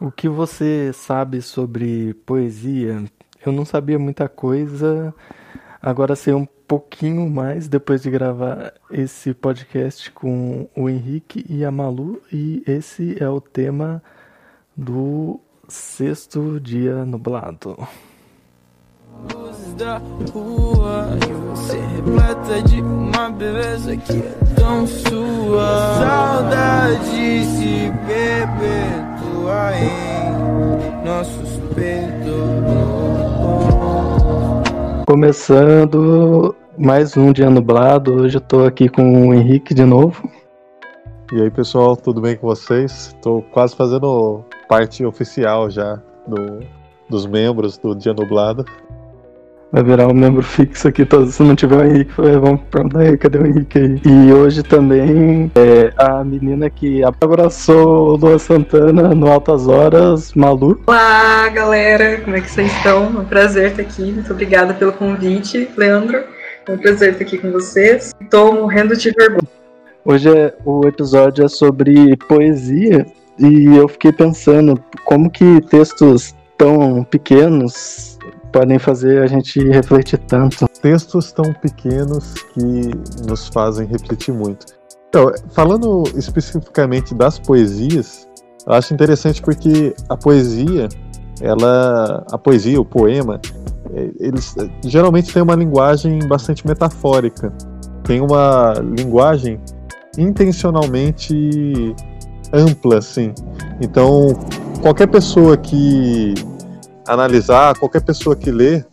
O que você sabe sobre poesia? Eu não sabia muita coisa, agora sei um pouquinho mais depois de gravar esse podcast com o Henrique e a Malu, e esse é o tema do sexto dia nublado. Luzes da rua e você repleta de uma beleza que é tão sua. Saudade se beber em nossos peitos. Começando mais um dia nublado, hoje eu tô aqui com o Henrique de novo. E aí pessoal, tudo bem com vocês? Tô quase fazendo parte oficial já do, dos membros do Dia Nublado vai virar um membro fixo aqui. Todo, se não tiver o Henrique, vamos perguntar aí, cadê o Henrique aí? E hoje também é, a menina que abraçou o Lua Santana no Altas Horas, Malu. Olá, galera, como é que vocês estão? É um prazer estar aqui. Muito obrigada pelo convite, Leandro. É um prazer estar aqui com vocês. Estou morrendo de vergonha. Hoje é, o episódio é sobre poesia e eu fiquei pensando como que textos tão pequenos podem fazer a gente refletir tanto. Textos tão pequenos que nos fazem refletir muito. Então, falando especificamente das poesias, eu acho interessante porque a poesia, ela, a poesia, o poema, é, eles geralmente têm uma linguagem bastante metafórica. Tem uma linguagem intencionalmente ampla, assim. Então, qualquer pessoa que analisar, qualquer pessoa que lê,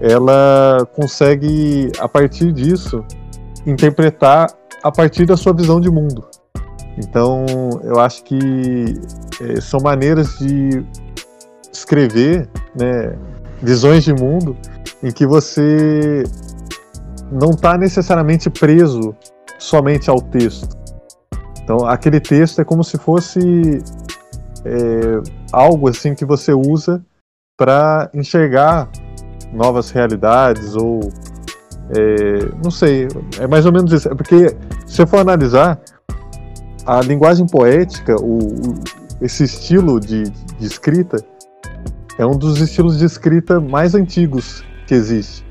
ela consegue, a partir disso, interpretar a partir da sua visão de mundo. Então, eu acho que é, são maneiras de escrever né, visões de mundo em que você não está necessariamente preso somente ao texto. Então, aquele texto é como se fosse é, algo assim que você usa para enxergar novas realidades ou é, não sei, é mais ou menos isso. É porque se for analisar a linguagem poética, o, o esse estilo de, de escrita é um dos estilos de escrita mais antigos que existe.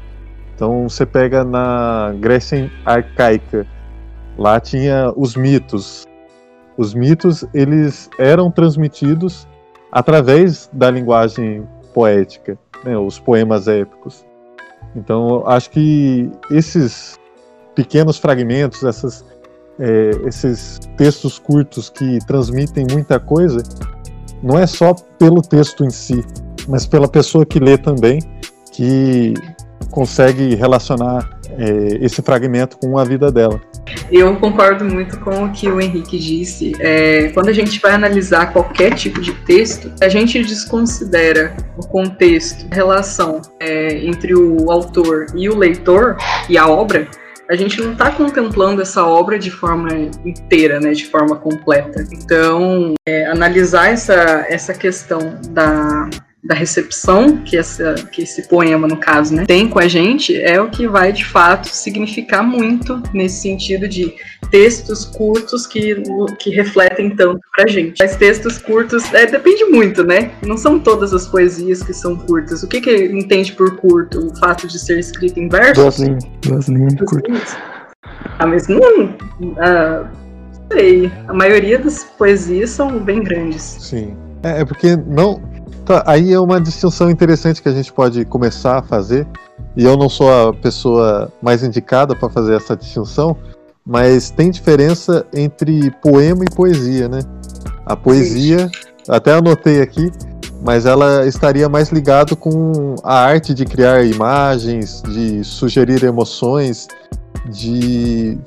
Então você pega na Grécia arcaica, lá tinha os mitos, os mitos eles eram transmitidos através da linguagem poética, né, os poemas épicos. Então, acho que esses pequenos fragmentos, essas, é, esses textos curtos que transmitem muita coisa, não é só pelo texto em si, mas pela pessoa que lê também, que consegue relacionar é, esse fragmento com a vida dela. Eu concordo muito com o que o Henrique disse. É, quando a gente vai analisar qualquer tipo de texto, a gente desconsidera o contexto, a relação é, entre o autor e o leitor e a obra. A gente não está contemplando essa obra de forma inteira, né, de forma completa. Então, é, analisar essa, essa questão da, da recepção que, essa, que esse poema, no caso, né, tem com a gente, é o que vai de fato significar muito nesse sentido de textos curtos que, que refletem tanto pra gente. Mas textos curtos, é, depende muito, né? Não são todas as poesias que são curtas. O que que entende por curto? O fato de ser escrito em versos? Duas linhas, duas linhas. Ah, mas não... Ah, sei. A maioria das poesias são bem grandes. Sim. É, é porque não Tá, aí é uma distinção interessante que a gente pode começar a fazer. E eu não sou a pessoa mais indicada para fazer essa distinção, mas tem diferença entre poema e poesia, né? A poesia, até anotei aqui, mas ela estaria mais ligado com a arte de criar imagens, de sugerir emoções, de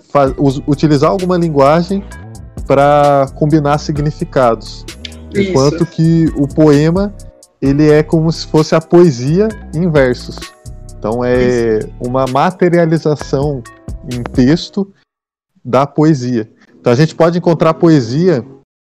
utilizar alguma linguagem para combinar significados. Isso. Enquanto que o poema ele é como se fosse a poesia em versos. Então é uma materialização em texto da poesia. Então a gente pode encontrar poesia,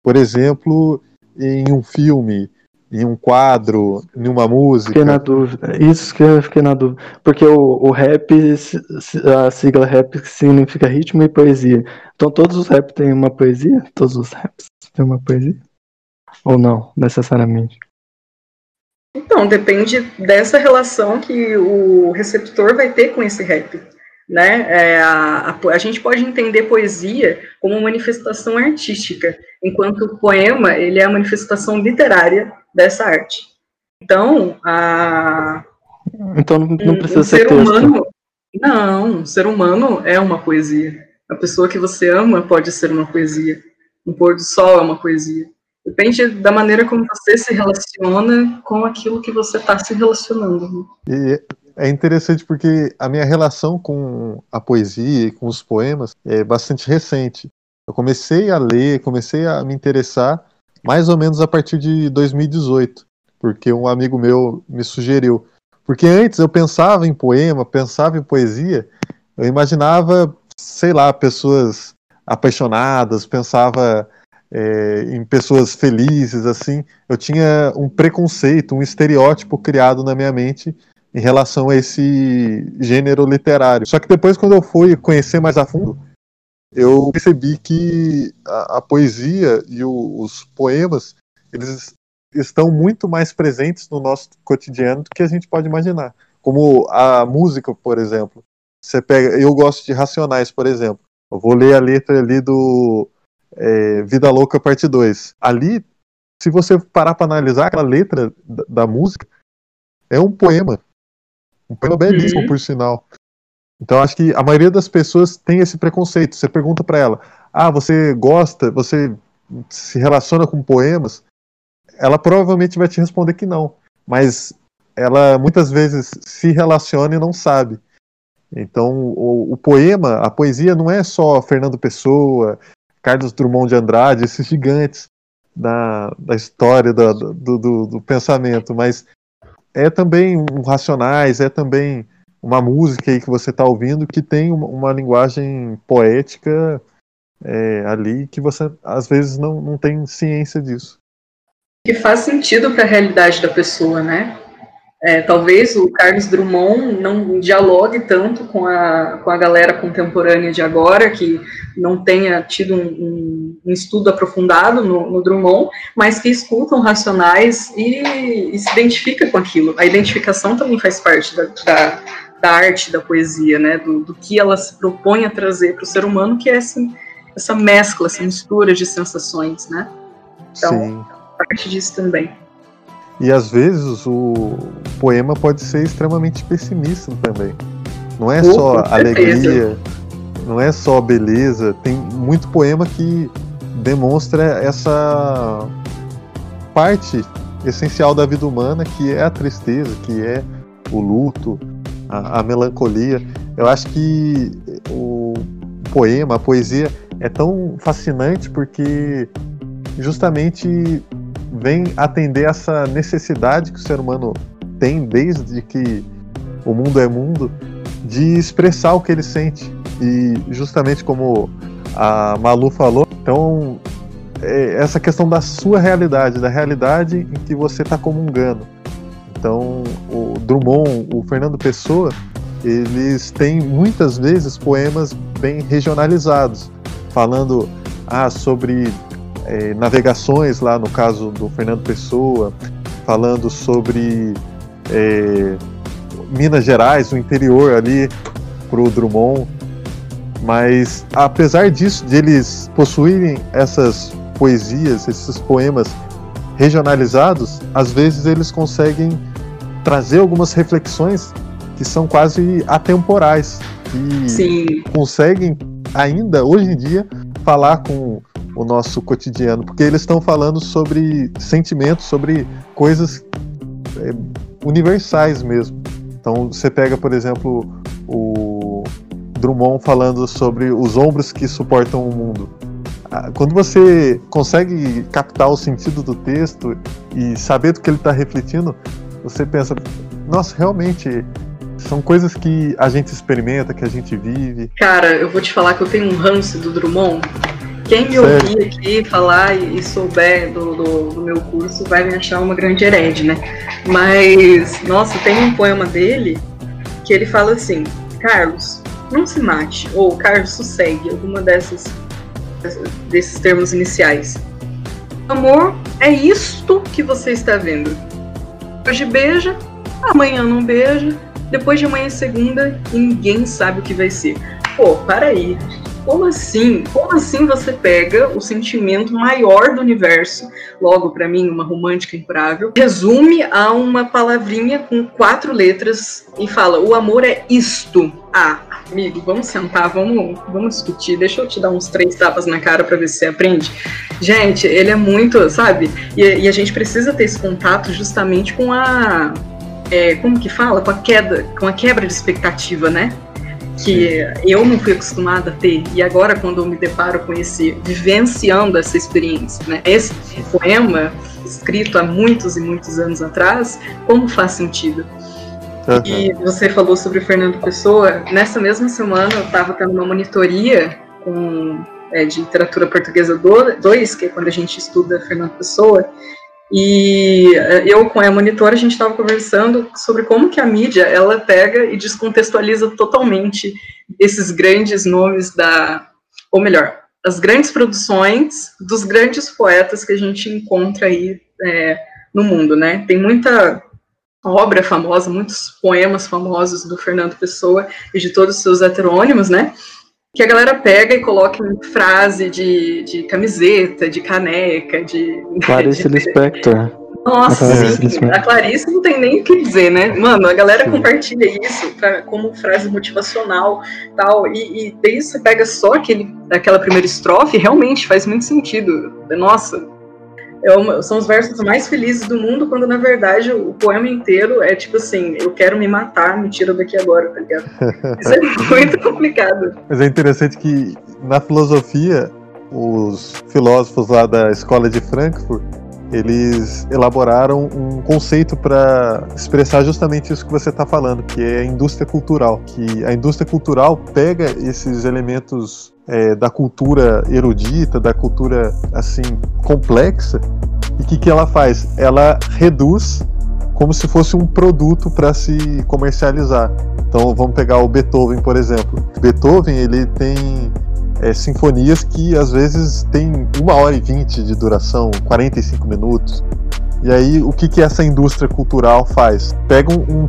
por exemplo, em um filme, em um quadro, em uma música? Fiquei na dúvida. Isso que eu fiquei na dúvida. Porque o, o rap, a sigla rap significa ritmo e poesia. Então todos os raps têm uma poesia? Todos os raps têm uma poesia? Ou não, necessariamente? Então, depende dessa relação que o receptor vai ter com esse rap. Né? É, a, a, a, gente pode entender poesia como manifestação artística, enquanto o poema ele é a manifestação literária dessa arte. Então, a, então não precisa um, um ser, ser humano. Não, um ser humano é uma poesia. A pessoa que você ama pode ser uma poesia. Um pôr do sol é uma poesia. Depende da maneira como você se relaciona com aquilo que você está se relacionando. Né? E é interessante porque a minha relação com a poesia e com os poemas é bastante recente. Eu comecei a ler, comecei a me interessar mais ou menos a partir de 2018, porque um amigo meu me sugeriu. Porque antes eu pensava em poema, pensava em poesia, eu imaginava, sei lá, pessoas apaixonadas, pensava é, em pessoas felizes, assim. Eu tinha um preconceito, um estereótipo criado na minha mente em relação a esse gênero literário. Só que depois, quando eu fui conhecer mais a fundo, eu percebi que a, a poesia e o, os poemas eles estão muito mais presentes no nosso cotidiano do que a gente pode imaginar. Como a música, por exemplo. Você pega, eu gosto de Racionais, por exemplo. Eu vou ler a letra ali do é, Vida Louca Parte 2. Ali, se você parar para analisar aquela letra da, da, música, é um poema. Um poema belíssimo, uhum. por sinal. Então acho que a maioria das pessoas tem esse preconceito. Você pergunta para ela: "Ah, você gosta? Você se relaciona com poemas?" Ela provavelmente vai te responder que não, mas ela muitas vezes se relaciona e não sabe. Então, o, o, poema, a poesia não é só Fernando Pessoa, Carlos Drummond de Andrade, esses gigantes da, da história do, do, do, pensamento, mas é também um Racionais, é também uma música aí que você está ouvindo que tem uma, uma linguagem poética é, ali que você às vezes não, não tem ciência disso. Que faz sentido para a realidade da pessoa, né? É, talvez o Carlos Drummond não dialogue tanto com a, com a galera contemporânea de agora, que não tenha tido um, um, estudo aprofundado no, no, Drummond, mas que escutam racionais e, e, se identifica com aquilo. A identificação também faz parte da, da, da arte da poesia, né? Do, do, que ela se propõe a trazer para o ser humano, que é essa, essa mescla, essa mistura de sensações, né? Então, Sim. parte disso também. E às vezes o poema pode ser extremamente pessimista também. Não é só alegria, não é só beleza. Tem muito poema que demonstra essa parte essencial da vida humana, que é a tristeza, que é o luto, a, a melancolia. Eu acho que o poema, a poesia é tão fascinante porque justamente vem atender essa necessidade que o ser humano tem desde que o mundo é mundo de expressar o que ele sente. E justamente como a Malu falou, então é essa questão da sua realidade, da realidade em que você está comungando. Então, o Drummond, o Fernando Pessoa, eles têm muitas vezes poemas bem regionalizados, falando ah, sobre é, navegações lá no caso do Fernando Pessoa, falando sobre é, Minas Gerais, o interior ali pro Drummond. Mas apesar disso, de eles possuírem essas poesias, esses poemas regionalizados, às vezes eles conseguem trazer algumas reflexões que são quase atemporais, que Sim. conseguem ainda hoje em dia falar com o nosso cotidiano, porque eles estão falando sobre sentimentos, sobre coisas é, universais mesmo. Então você pega, por exemplo, o Drummond falando sobre os ombros que suportam o mundo. Ah, quando você consegue captar o sentido do texto e saber do que ele está refletindo, você pensa, nossa, realmente são coisas que a gente experimenta, que a gente vive. Cara, eu vou te falar que eu tenho um ranço do Drummond Quem me ouvir aqui falar e, souber do, do, do, meu curso vai me achar uma grande herede, né? Mas, nossa, tem um poema dele que ele fala assim: Carlos, não se mate, ou Carlos, sossegue, alguma dessas desses termos iniciais. Amor é isto que você está vendo. Hoje beija, amanhã não beija, depois de amanhã é segunda e ninguém sabe o que vai ser. Pô, para aí. Como assim? Como assim você pega o sentimento maior do universo, logo para mim uma romântica impravável, resume a uma palavrinha com quatro letras e fala: "O amor é isto". Ah, amigo, vamos sentar, vamos, vamos discutir. Deixa eu te dar uns três tapas na cara para ver se você aprende. Gente, ele é muito, sabe? E, e a gente precisa ter esse contato justamente com a é, como que fala? Com a queda, com a quebra de expectativa, né? Que eu não fui acostumada a ter e agora quando eu me deparo com esse vivenciando essa experiência, né? Esse poema escrito há muitos e muitos anos atrás, como faz sentido? Uhum. E você falou sobre o Fernando Pessoa. Nessa mesma semana eu estava tendo uma monitoria com é, de literatura portuguesa 2, que é quando a gente estuda Fernando Pessoa, e eh, eu com a monitora a gente estava conversando sobre como que a mídia ela pega e descontextualiza totalmente esses grandes nomes da, ou melhor, as grandes produções dos grandes poetas que a gente encontra aí é, no mundo, né? Tem muita obra famosa, muitos poemas famosos do Fernando Pessoa e de todos os seus heterônimos, né? Que a galera pega e coloca em frase de, de camiseta, de caneca, de. Clarice de... Lispector. Nossa, a sim, a Clarice não tem nem o que dizer, né? Mano, a galera sim. compartilha isso pra, como frase motivacional tal, e, e daí você pega só aquele, aquela primeira estrofe, realmente faz muito sentido. Nossa, é uma, são os versos mais felizes do mundo, quando na verdade o poema inteiro é tipo assim: eu quero me matar, me tira daqui agora, tá ligado? Isso é muito complicado. Mas é interessante que na filosofia, os filósofos lá da escola de Frankfurt eles elaboraram um conceito para expressar justamente isso que você está falando, que é a indústria cultural. Que a indústria cultural pega esses elementos é, da cultura erudita, da cultura assim complexa, e o que, que ela faz? Ela reduz como se fosse um produto para se comercializar. Então vamos pegar o Beethoven, por exemplo. Beethoven ele tem é, sinfonias que às vezes tem uma hora e vinte de duração, 45 minutos. E aí, o que, que essa indústria cultural faz? Pega um,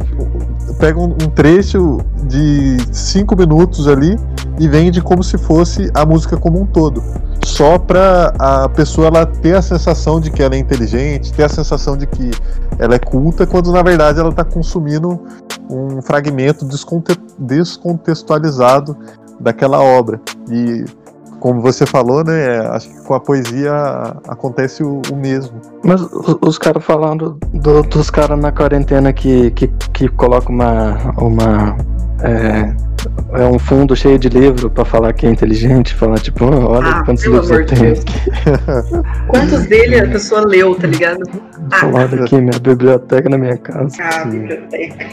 pega um, trecho de cinco minutos ali e vende como se fosse a música como um todo. Só para a pessoa ela ter a sensação de que ela é inteligente, ter a sensação de que ela é culta, quando na verdade ela está consumindo um fragmento descontextualizado daquela obra. E como você falou, né? Acho que com a poesia acontece o, o mesmo. Mas os, os caras falando do, dos caras na quarentena que, que, que colocam uma. uma é, é um fundo cheio de livro para falar que é inteligente, falar tipo, oh, olha ah, quantos livros eu tenho. quantos dele a pessoa leu, tá ligado? Ah, olha aqui minha biblioteca na minha casa. Ah, biblioteca.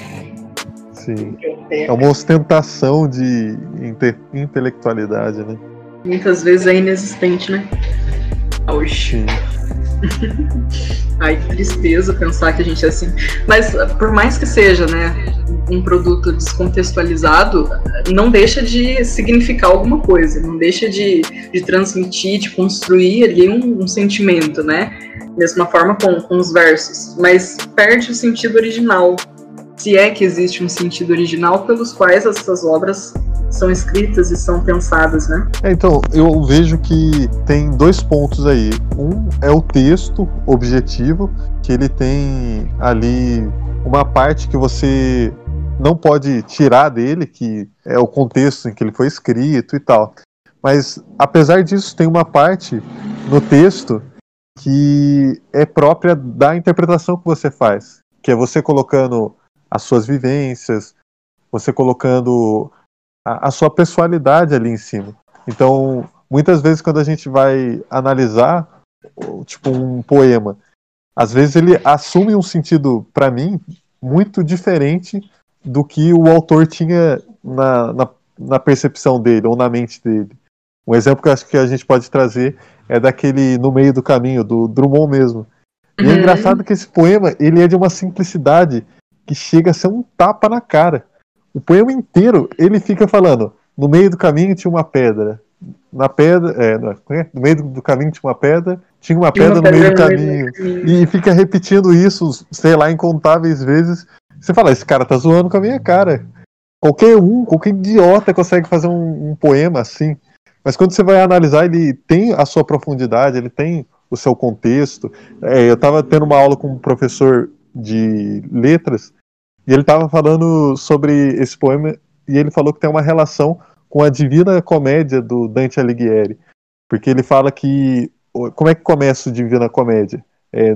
Sim. É uma ostentação de inte intelectualidade, né? Muitas vezes é inexistente, né? Hoje. Ai, que tristeza pensar que a gente é assim. Mas por mais que seja, né, um produto descontextualizado, não deixa de significar alguma coisa, não deixa de, de transmitir, de construir ali um, um sentimento, né? Mesma forma com, com os versos, mas perde o sentido original se é que existe um sentido original pelos quais essas obras são escritas e são pensadas, né? É, então, eu vejo que tem dois pontos aí. Um é o texto objetivo, que ele tem ali uma parte que você não pode tirar dele, que é o contexto em que ele foi escrito e tal. Mas, apesar disso, tem uma parte no texto que é própria da interpretação que você faz, que é você colocando as suas vivências, você colocando a, a sua pessoalidade ali em cima. Então, muitas vezes quando a gente vai analisar, tipo um poema, às vezes ele assume um sentido para mim muito diferente do que o autor tinha na, na, na, percepção dele ou na mente dele. Um exemplo que eu acho que a gente pode trazer é daquele No Meio do Caminho, do Drummond mesmo. E é uhum. engraçado que esse poema ele é de uma simplicidade que chega a ser um tapa na cara. O poema inteiro ele fica falando: no meio do caminho tinha uma pedra, na pedra, é, é, no meio do caminho tinha uma pedra, tinha uma tinha pedra, uma no, meio do caminho, e fica repetindo isso, sei lá, incontáveis vezes. Você fala, esse cara tá zoando com a minha cara. Qualquer um, qualquer idiota consegue fazer um, um poema assim. Mas quando você vai analisar, ele tem a sua profundidade, ele tem o seu contexto. É, eu estava tendo uma aula com um professor de letras e ele estava falando sobre esse poema e ele falou que tem uma relação com a Divina Comédia do Dante Alighieri, porque ele fala que como é que começa o Divina Comédia? É,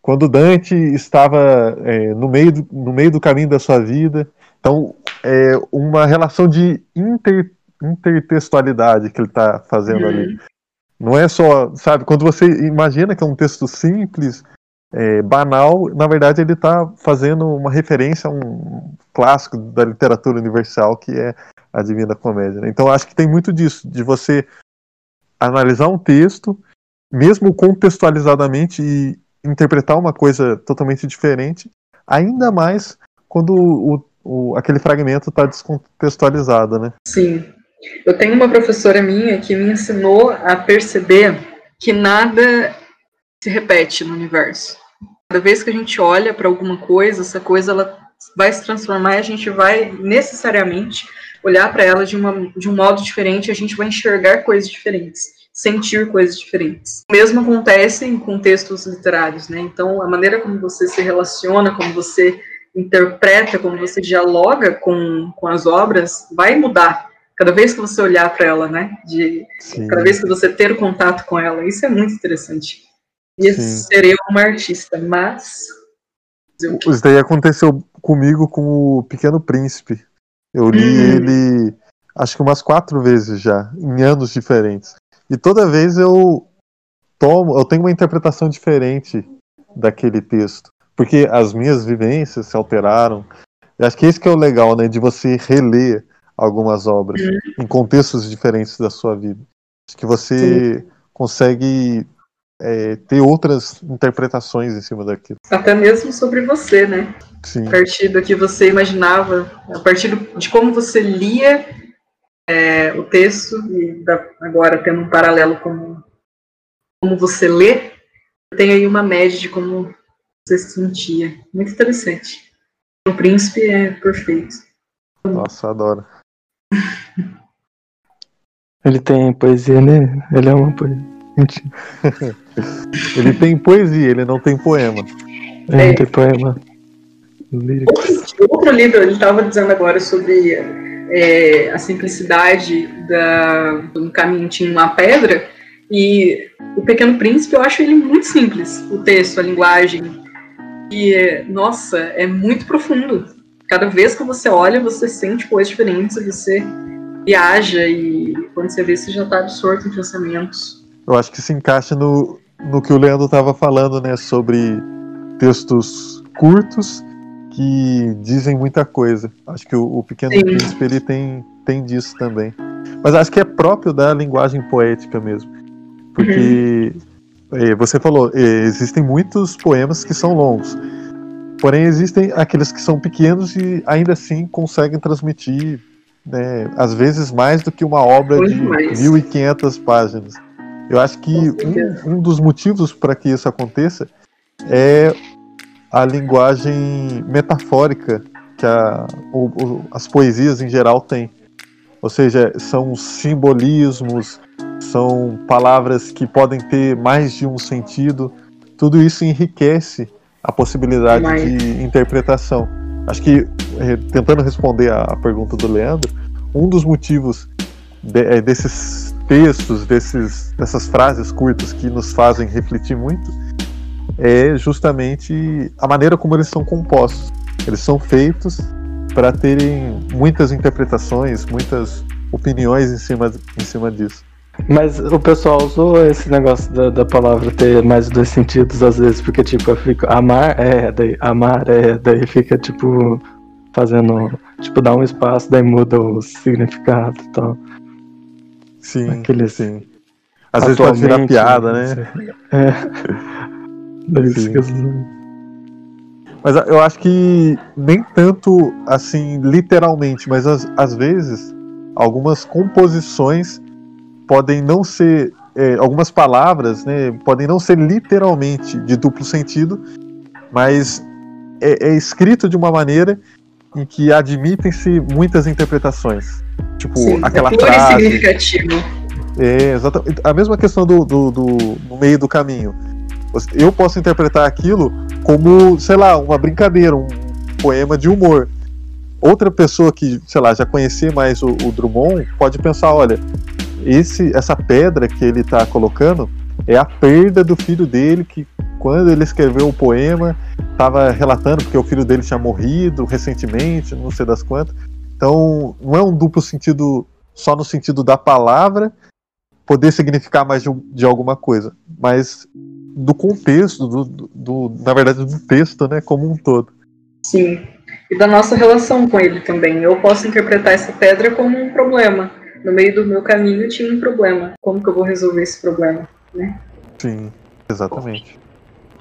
quando Dante estava é, no, meio do, no meio do caminho da sua vida, então é uma relação de inter, intertextualidade que ele está fazendo uhum. ali. Não é só, sabe, quando você imagina que é um texto simples, é, banal, na verdade ele está fazendo uma referência a um clássico da literatura universal que é a Divina Comédia. Né? Então acho que tem muito disso, de você analisar um texto, mesmo contextualizadamente, e interpretar uma coisa totalmente diferente, ainda mais quando o, o, aquele fragmento está descontextualizado, né? Sim. Eu tenho uma professora minha que me ensinou a perceber que nada se repete no universo. Cada vez que a gente olha para alguma coisa, essa coisa ela vai se transformar e a gente vai necessariamente olhar para ela de, uma, de um modo diferente, a gente vai enxergar coisas diferentes, sentir coisas diferentes. O mesmo acontece em contextos literários, né? Então, a maneira como você se relaciona, como você interpreta, como você dialoga com, com as obras, vai mudar cada vez que você olhar para ela, né? De Sim. cada vez que você ter contato com ela, isso é muito interessante. E seria uma artista, mas isso daí aconteceu comigo com o Pequeno Príncipe. Eu li hum. ele acho que umas quatro vezes já, em anos diferentes. E toda vez eu tomo, eu tenho uma interpretação diferente daquele texto, porque as minhas vivências se alteraram. Eu acho que esse que é o legal, né, de você reler algumas obras uhum. em contextos diferentes da sua vida. Acho que você Sim. consegue é, ter outras interpretações em cima daquilo. Até mesmo sobre você, né? Sim. A partir do que você imaginava, a partir de como você lia é, o texto, e da, agora tendo um paralelo com como você lê, tem aí uma média de como você se sentia. Muito interessante. O príncipe é perfeito. Nossa, adoro. Ele tem poesia, né? Ele é uma poesia. Ele tem poesia, ele não tem poema. É, não tem poema. Outro, outro livro, ele estava dizendo agora sobre é, a simplicidade da, do caminho tinha uma pedra, e o Pequeno Príncipe eu acho ele muito simples, o texto, a linguagem. E, nossa, é muito profundo. Cada vez que você olha, você sente coisas diferentes, você viaja e quando você vê, você já está absorto em pensamentos. Eu acho que se encaixa no, no que o Leandro estava falando, né, sobre textos curtos que dizem muita coisa. Acho que o, o Pequeno Sim. Príncipe ele tem, tem disso também. Mas acho que é próprio da linguagem poética mesmo. Porque uhum. é, você falou, é, existem muitos poemas que são longos. Porém, existem aqueles que são pequenos e ainda assim conseguem transmitir, né, às vezes, mais do que uma obra Muito de mais. 1.500 páginas. Eu acho que um, um dos motivos para que isso aconteça é a linguagem metafórica que a, o, o, as poesias em geral têm. Ou seja, são simbolismos, são palavras que podem ter mais de um sentido. Tudo isso enriquece a possibilidade Mas... de interpretação. Acho que, eh, tentando responder a pergunta do Leandro, um dos motivos de, é, desses textos, desses, dessas frases curtas que nos fazem refletir muito, é justamente a maneira como eles são compostos. Eles são feitos para terem muitas interpretações, muitas opiniões em cima, em cima disso. Mas o pessoal usou esse negócio da, da palavra ter mais dois sentidos às vezes, porque tipo, fica amar é, daí amar é, daí fica tipo fazendo, tipo, dá um espaço, daí muda o significado e tal. Sim, Aquele- sim. Às vezes pode virar piada, né? sei. É. É Mas eu acho que nem tanto assim, literalmente, mas às, às vezes algumas composições podem não ser. é, algumas palavras né, podem não ser literalmente de duplo sentido, mas é, é escrito de uma maneira em que admitem-se muitas interpretações. Tipo, Sim, aquela é frase. significativo. É, exatamente. A mesma questão do, do, do- no meio do caminho. Eu posso interpretar aquilo como, sei lá, uma brincadeira, um poema de humor. Outra pessoa que, sei lá, já conhecia mais o, o Drummond pode pensar, olha, esse, essa pedra que ele está colocando é a perda do filho dele que quando ele escreveu o poema estava relatando porque o filho dele tinha morrido recentemente, não sei das quantas. Então, não é um duplo sentido só no sentido da palavra poder significar mais de, de alguma coisa, mas do contexto, do, do- do- na verdade, do texto, né, como um todo. Sim. E da nossa relação com ele também. Eu posso interpretar essa pedra como um problema. No meio do meu caminho tinha um problema. Como que eu vou resolver esse problema? Sim, exatamente.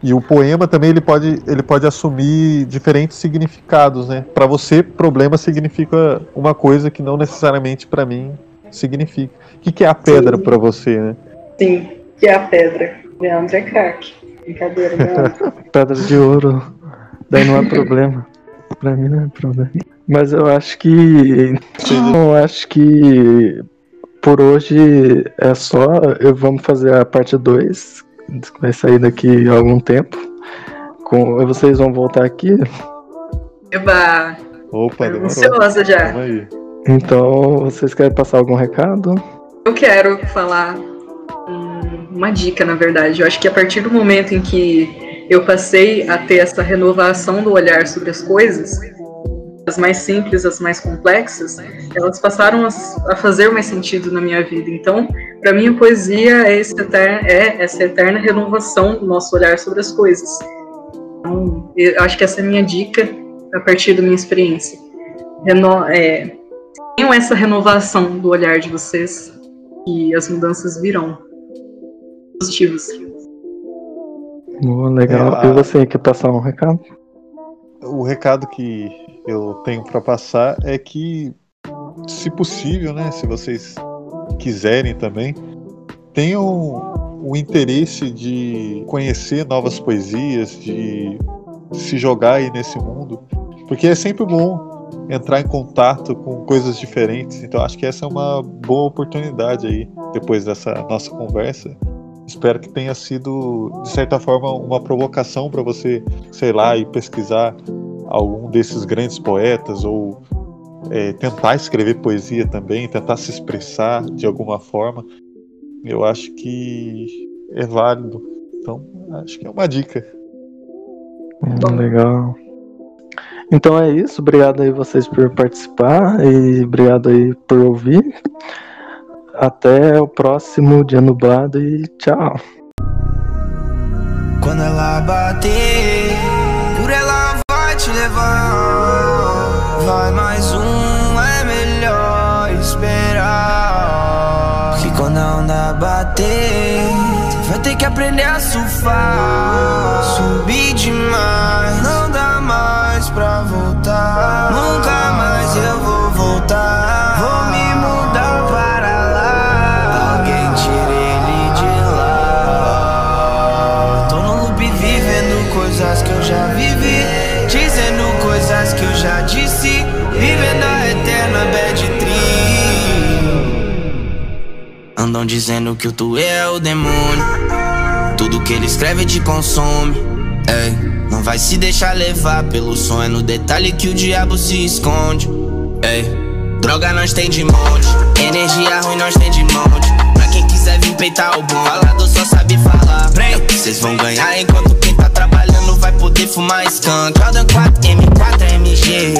E o poema também ele pode, ele pode assumir diferentes significados, né? Para você, problema significa uma coisa que não necessariamente para mim significa. O que, que é a pedra para você, né? Sim, que é a pedra. Leandro é craque. Brincadeira, Leandro. Pedra de ouro. Daí não é problema. Pra mim não é problema. Mas eu acho que. Eu acho que por hoje é só. Eu, vamos fazer a parte 2. Vai sair daqui a algum tempo. Com, vocês vão voltar aqui. Eba! Opa, demorou. ansiosa já. Então, vocês querem passar algum recado? Eu quero falar uma dica, na verdade. Eu acho que a partir do momento em que eu passei a ter essa renovação do olhar sobre as coisas, as mais simples, as mais complexas, elas passaram a, a fazer mais sentido na minha vida. Então, para mim, a poesia é, esse eter- é essa eterna renovação do nosso olhar sobre as coisas. Então, eu acho que essa é a minha dica a partir da minha experiência. Reno é, tenham essa renovação do olhar de vocês e as mudanças virão. Positivas. Boa, legal. É, E você quer passar um recado? o recado que eu tenho para passar é que, se possível, né, se vocês quiserem também, tenham o interesse de conhecer novas poesias, de se jogar aí nesse mundo, porque é sempre bom entrar em contato com coisas diferentes. Então acho que essa é uma boa oportunidade aí depois dessa nossa conversa. Espero que tenha sido de certa forma uma provocação para você, sei lá, ir pesquisar algum desses grandes poetas ou é, tentar escrever poesia também, tentar se expressar de alguma forma. Eu acho que é válido. Então, acho que é uma dica. Hum, legal. Então é isso. Obrigado aí vocês por participar e obrigado aí por ouvir. Até o próximo dia nublado e tchau. Quando ela bater, te levar. Vai mais um, é melhor esperar. Que quando a onda bater, vai ter que aprender a surfar. Subir demais, não dá mais pra voltar. Dizendo que o tu é o demônio. Tudo que ele escreve te consome. Ei, não vai se deixar levar pelo sonho. É no detalhe que o diabo se esconde. Ei, droga nós tem de monte. Energia ruim nós tem de monte. Pra quem quiser vir peitar o bom, falado só sabe falar. É Vocês vão ganhar enquanto quem tá trabalhando vai poder fumar skunk. Jordan 4, M4, MG.